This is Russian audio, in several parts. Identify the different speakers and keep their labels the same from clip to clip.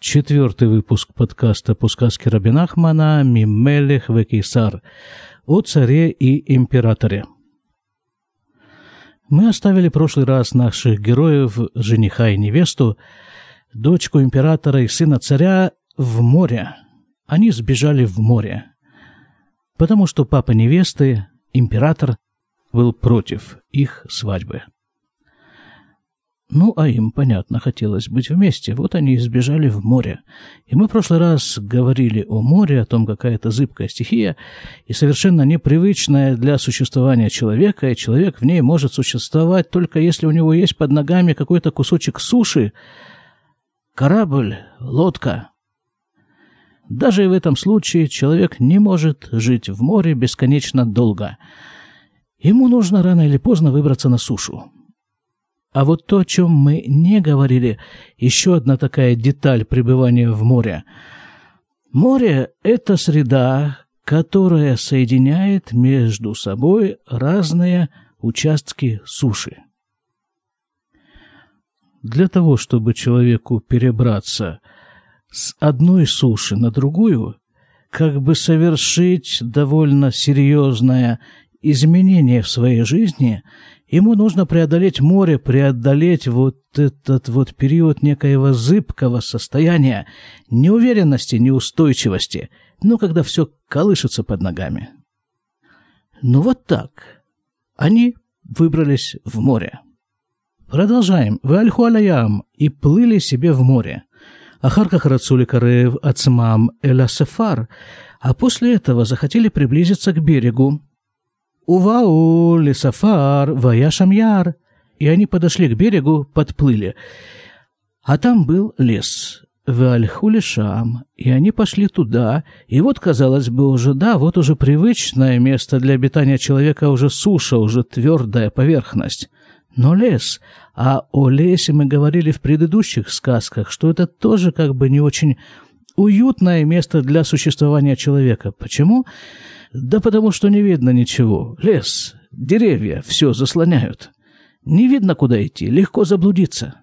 Speaker 1: четвертый выпуск подкаста по сказке Рабинахмана «Мимелех Векисар» о царе и императоре. Мы оставили прошлый раз наших героев, жениха и невесту, дочку императора и сына царя в море. Они сбежали в море, потому что папа невесты, император, был против их свадьбы. Ну, а им, понятно, хотелось быть вместе. Вот они и сбежали в море. И мы в прошлый раз говорили о море, о том, какая это зыбкая стихия, и совершенно непривычная для существования человека, и человек в ней может существовать только если у него есть под ногами какой-то кусочек суши, корабль, лодка. Даже и в этом случае человек не может жить в море бесконечно долго. Ему нужно рано или поздно выбраться на сушу. А вот то, о чем мы не говорили, еще одна такая деталь пребывания в море. Море – это среда, которая соединяет между собой разные участки суши. Для того, чтобы человеку перебраться с одной суши на другую, как бы совершить довольно серьезное изменение в своей жизни, Ему нужно преодолеть море, преодолеть вот этот вот период некоего зыбкого состояния, неуверенности, неустойчивости, ну, когда все колышется под ногами. Ну, вот так. Они выбрались в море. Продолжаем. В Альхуалаям и плыли себе в море. Ахарках рацули карев ацмам элясефар, а после этого захотели приблизиться к берегу, Увау, лесофар, ваяшамьяр. И они подошли к берегу, подплыли. А там был лес. Вальхулишам. И они пошли туда. И вот, казалось бы, уже, да, вот уже привычное место для обитания человека, уже суша, уже твердая поверхность. Но лес. А о лесе мы говорили в предыдущих сказках, что это тоже как бы не очень уютное место для существования человека. Почему? Да потому что не видно ничего. Лес, деревья все заслоняют. Не видно, куда идти, легко заблудиться.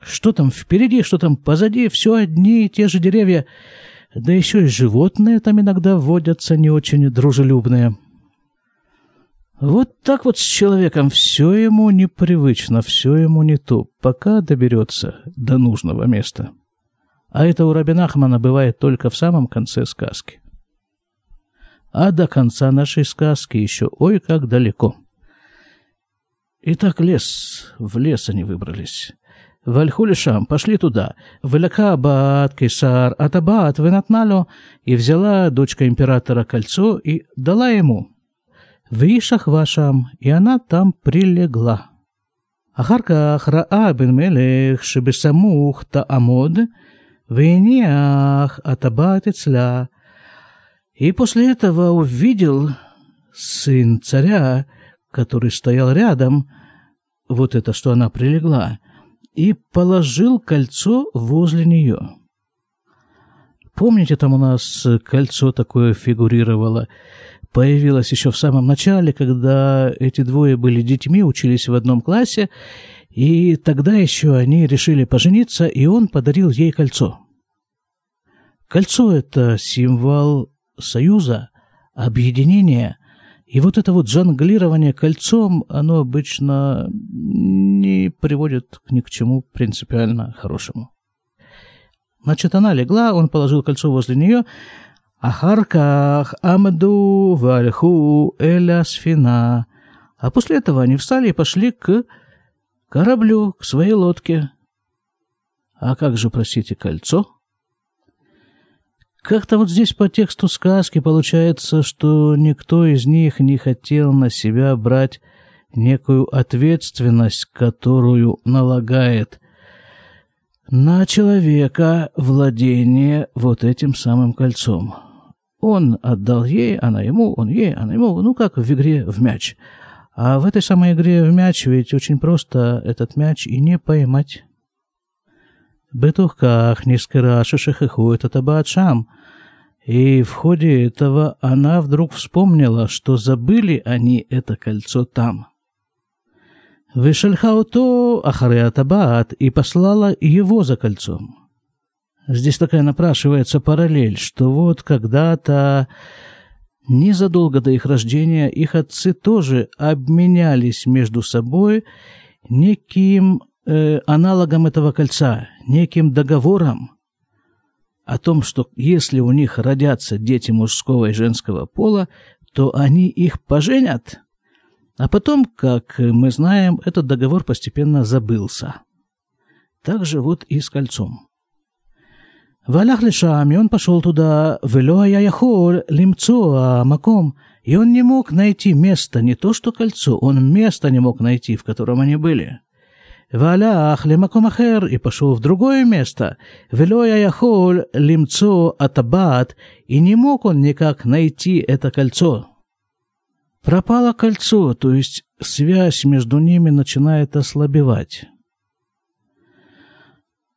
Speaker 1: Что там впереди, что там позади, все одни и те же деревья. Да еще и животные там иногда водятся не очень дружелюбные. Вот так вот с человеком все ему непривычно, все ему не то, пока доберется до нужного места. А это у Рабинахмана бывает только в самом конце сказки. А до конца нашей сказки еще ой как далеко. Итак, лес. В лес они выбрались. Вальхулишам, пошли туда. Валякабаат, Кесар, Атабат Венатналю. И взяла дочка императора кольцо и дала ему. В Ишах вашам и она там прилегла. Ахарках Раа бен Мелех, Шебесамух, Таамод, Амод, «Вениах атабат ицля». И после этого увидел сын царя, который стоял рядом, вот это, что она прилегла, и положил кольцо возле нее. Помните, там у нас кольцо такое фигурировало. Появилось еще в самом начале, когда эти двое были детьми, учились в одном классе, и тогда еще они решили пожениться, и он подарил ей кольцо. Кольцо – это символ союза, объединения. И вот это вот жонглирование кольцом, оно обычно не приводит ни к чему принципиально хорошему. Значит, она легла, он положил кольцо возле нее. Ахарках Амаду Вальху Эля Сфина. А после этого они встали и пошли к кораблю, к своей лодке. А как же, простите, кольцо? Как-то вот здесь по тексту сказки получается, что никто из них не хотел на себя брать некую ответственность, которую налагает на человека владение вот этим самым кольцом. Он отдал ей, она ему, он ей, она ему, ну как в игре в мяч. А в этой самой игре в мяч ведь очень просто этот мяч и не поймать. Бетухках низкорашиших и ходит от Абаачам. И в ходе этого она вдруг вспомнила, что забыли они это кольцо там. Вышельхауто Ахареатабаат и послала его за кольцом. Здесь такая напрашивается параллель, что вот когда-то незадолго до их рождения их отцы тоже обменялись между собой неким э, аналогом этого кольца, неким договором о том, что если у них родятся дети мужского и женского пола, то они их поженят. А потом, как мы знаем, этот договор постепенно забылся. Так же вот и с кольцом. והלך לשם, и он пошел туда, ולא היה יכול למצוא המקום, и он не мог найти место, не то что кольцо, он место не мог найти, в котором они были. והלך למקום אחר, и пошел в другое место, ולא היה יכול למצוא הטבעת, и не мог он никак найти это кольцо. Пропало кольцо, то есть связь между ними начинает ослабевать.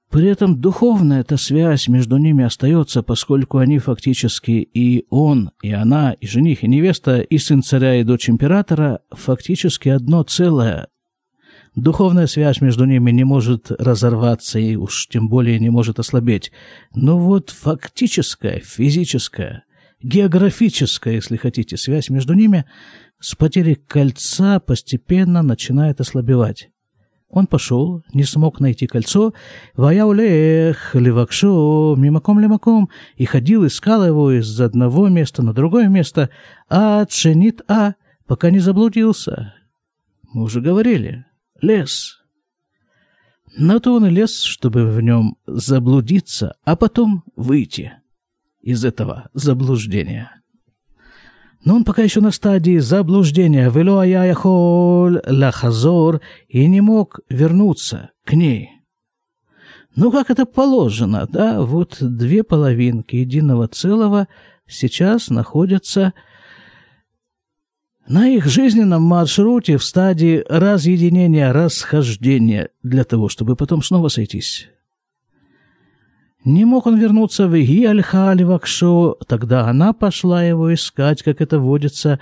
Speaker 1: При этом духовная эта связь между ними остается, поскольку они фактически и он, и она, и жених, и невеста, и сын царя, и дочь императора фактически одно целое. Духовная связь между ними не может разорваться и уж тем более не может ослабеть. Но вот фактическая, физическая, географическая, если хотите, связь между ними с потерей кольца постепенно начинает ослабевать. Он пошел, не смог найти кольцо, ваяулех, левакшо, мимаком лимаком, и ходил, искал его из одного места на другое место, а ценит а, пока не заблудился. Мы уже говорили, лес. На то он и лес, чтобы в нем заблудиться, а потом выйти из этого заблуждения. Но он пока еще на стадии заблуждения. Яхол лахазор и не мог вернуться к ней. Ну, как это положено, да? Вот две половинки единого целого сейчас находятся на их жизненном маршруте в стадии разъединения, расхождения, для того, чтобы потом снова сойтись. Не мог он вернуться в Иальхаливакшо, тогда она пошла его искать, как это водится,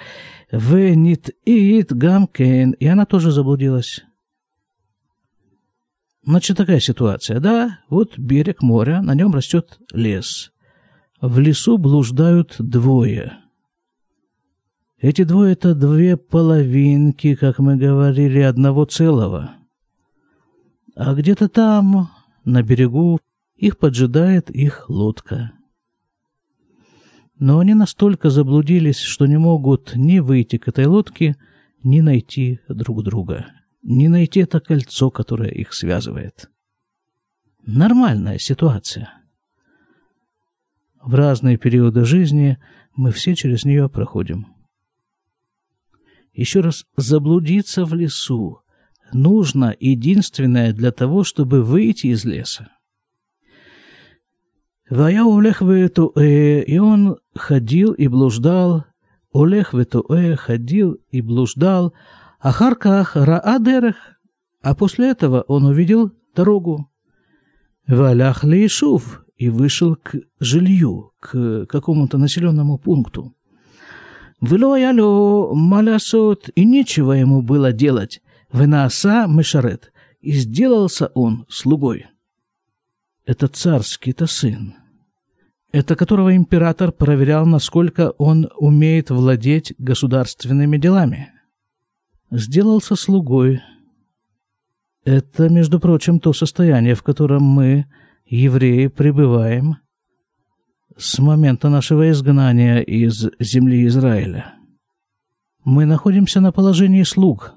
Speaker 1: в Нит-Ит Гамкен, и она тоже заблудилась. Значит, такая ситуация, да? Вот берег моря, на нем растет лес. В лесу блуждают двое. Эти двое — это две половинки, как мы говорили, одного целого. А где-то там, на берегу, их поджидает их лодка. Но они настолько заблудились, что не могут ни выйти к этой лодке, ни найти друг друга, ни найти это кольцо, которое их связывает. Нормальная ситуация. В разные периоды жизни мы все через нее проходим. Еще раз, заблудиться в лесу нужно единственное для того, чтобы выйти из леса. «Вая улех ветуэ», и он ходил и блуждал, улех ветуэ, ходил и блуждал, а ахарках раадерах, а после этого он увидел дорогу. «Валях лейшув», и вышел к жилью, к какому-то населенному пункту. «Вылоялю малясот», и нечего ему было делать. «Венаса мешарет», и сделался он слугой. Это царский-то сын. Это которого император проверял, насколько он умеет владеть государственными делами. Сделался слугой. Это, между прочим, то состояние, в котором мы, евреи, пребываем с момента нашего изгнания из земли Израиля. Мы находимся на положении слуг.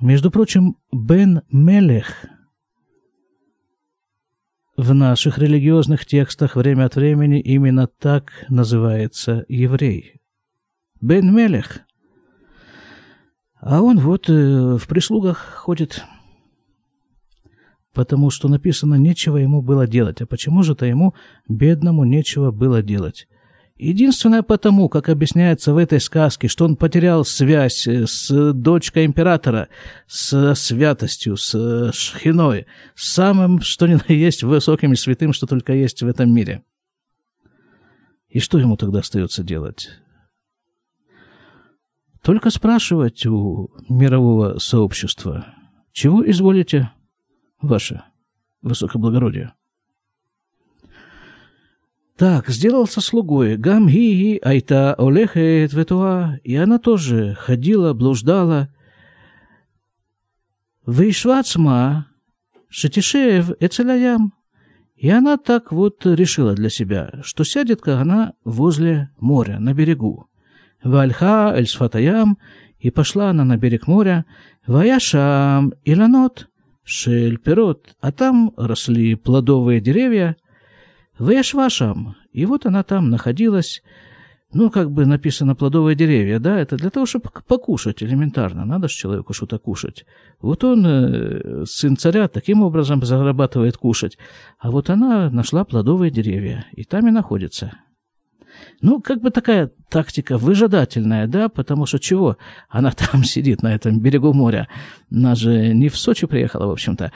Speaker 1: Между прочим, Бен Мелех – в наших религиозных текстах время от времени именно так называется еврей. Бен Мелех. А он вот э, в прислугах ходит. Потому что написано, нечего ему было делать. А почему же-то ему, бедному, нечего было делать? Единственное потому, как объясняется в этой сказке, что он потерял связь э, с дочкой императора, с святостью, с шхиной, с самым, что ни на есть, высоким и святым, что только есть в этом мире. И что ему тогда остается делать? Только спрашивать у мирового сообщества, чего изволите, ваше высокоблагородие? Так, сделался слугой. Гамги айта олехет ветуа. И она тоже ходила, блуждала. Вейшвацма шатишеев эцеляям. И она так вот решила для себя, что сядет она возле моря, на берегу. Вальха эль сфатаям, и пошла она на берег моря, ваяшам иланот, шель пирот, а там росли плодовые деревья, ваяшвашам, и вот она там находилась, ну, как бы написано плодовые деревья, да, это для того, чтобы покушать элементарно. Надо же человеку что-то кушать. Вот он, э, сын царя, таким образом зарабатывает кушать. А вот она нашла плодовые деревья, и там и находится. Ну, как бы такая тактика выжидательная, да, потому что чего? Она там сидит, на этом берегу моря. Она же не в Сочи приехала, в общем-то.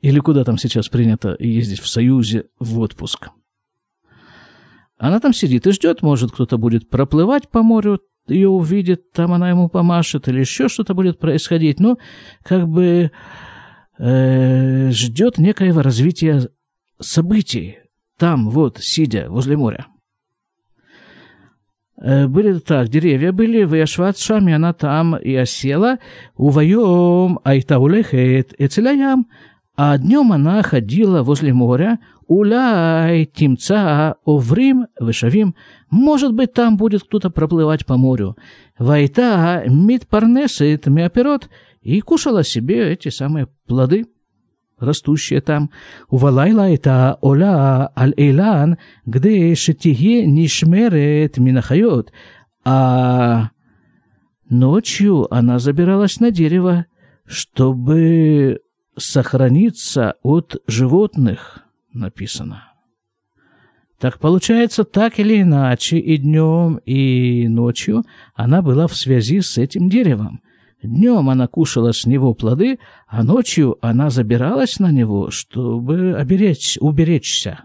Speaker 1: Или куда там сейчас принято ездить в Союзе в отпуск. Она там сидит и ждет, может, кто-то будет проплывать по морю, ее увидит, там она ему помашет, или еще что-то будет происходить. Ну, как бы э, ждет некоего развития событий там, вот, сидя возле моря. Э, были так, деревья были, в шами, она там и осела, увоем айтаулехет эцеляям, а днем она ходила возле моря, Уляй, тимца, оврим, вышавим. Может быть, там будет кто-то проплывать по морю. Вайта, мид парнесет, миоперот, и кушала себе эти самые плоды, растущие там. Увалайла это оля аль-эйлан, где шетие нишмерет минахайот. А ночью она забиралась на дерево, чтобы сохраниться от животных написано. Так получается, так или иначе, и днем, и ночью она была в связи с этим деревом. Днем она кушала с него плоды, а ночью она забиралась на него, чтобы оберечь, уберечься.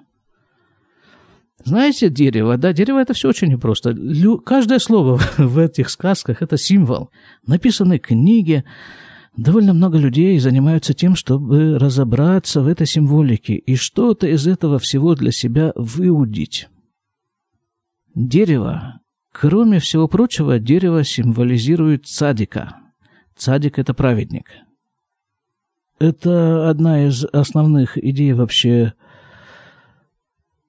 Speaker 1: Знаете, дерево, да, дерево это все очень непросто. Лю, каждое слово в этих сказках это символ. Написаны книги, Довольно много людей занимаются тем, чтобы разобраться в этой символике и что-то из этого всего для себя выудить. Дерево. Кроме всего прочего, дерево символизирует цадика. Цадик – это праведник. Это одна из основных идей вообще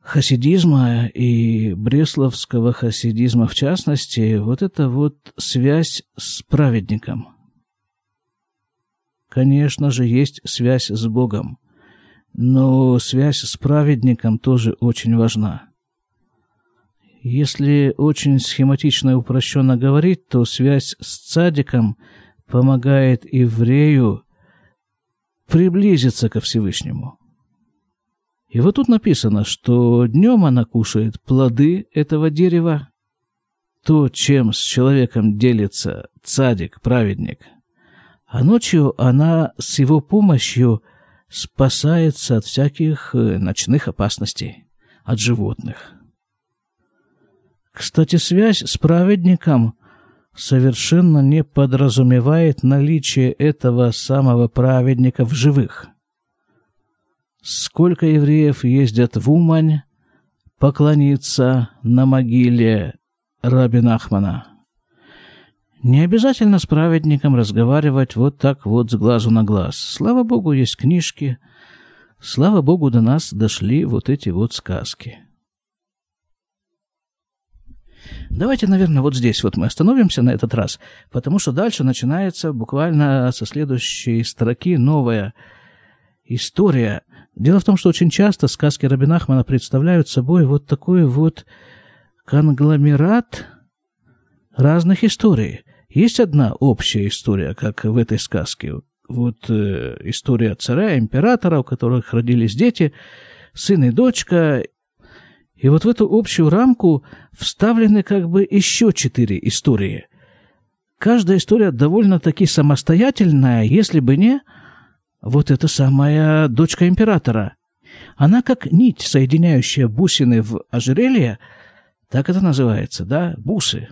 Speaker 1: хасидизма и бресловского хасидизма в частности, вот это вот связь с праведником – Конечно же, есть связь с Богом, но связь с праведником тоже очень важна. Если очень схематично и упрощенно говорить, то связь с цадиком помогает еврею приблизиться ко Всевышнему. И вот тут написано, что днем она кушает плоды этого дерева, то, чем с человеком делится цадик, праведник – а ночью она с его помощью спасается от всяких э, ночных опасностей, от животных. Кстати, связь с праведником совершенно не подразумевает наличие этого самого праведника в живых. Сколько евреев ездят в Умань поклониться на могиле Рабин Ахмана – не обязательно с праведником разговаривать вот так вот с глазу на глаз. Слава Богу, есть книжки. Слава Богу, до нас дошли вот эти вот сказки. Давайте, наверное, вот здесь вот мы остановимся на этот раз, потому что дальше начинается буквально со следующей строки новая история. Дело в том, что очень часто сказки Рабинахмана представляют собой вот такой вот конгломерат разных историй. Есть одна общая история, как в этой сказке. Вот э, история царя, императора, у которых родились дети, сын и дочка. И вот в эту общую рамку вставлены как бы еще четыре истории. Каждая история довольно-таки самостоятельная, если бы не вот эта самая дочка императора. Она как нить, соединяющая бусины в ожерелье, так это называется, да, бусы.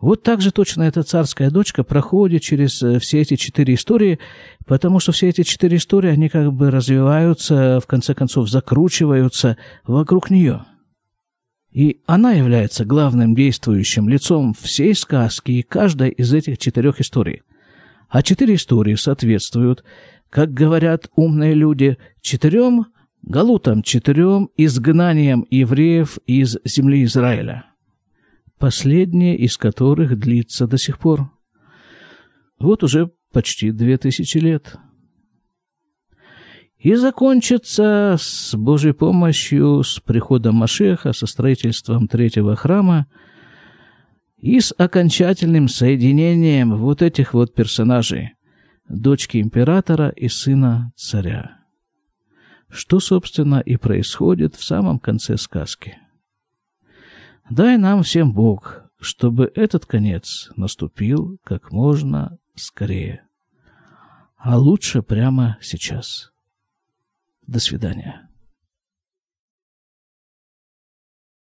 Speaker 1: Вот так же точно эта царская дочка проходит через э, все эти четыре истории, потому что все эти четыре истории, они как бы развиваются, в конце концов закручиваются вокруг нее. И она является главным действующим лицом всей сказки и каждой из этих четырех историй. А четыре истории соответствуют, как говорят умные люди, четырем галутам, четырем изгнаниям евреев из земли Израиля. Последнее из которых длится до сих пор. Вот уже почти две тысячи лет и закончится с Божьей помощью, с приходом Машеха, со строительством третьего храма и с окончательным соединением вот этих вот персонажей, дочки императора и сына царя. Что, собственно, и происходит в самом конце сказки. Дай нам всем Бог, чтобы этот конец наступил как можно скорее. А лучше прямо сейчас. До свидания.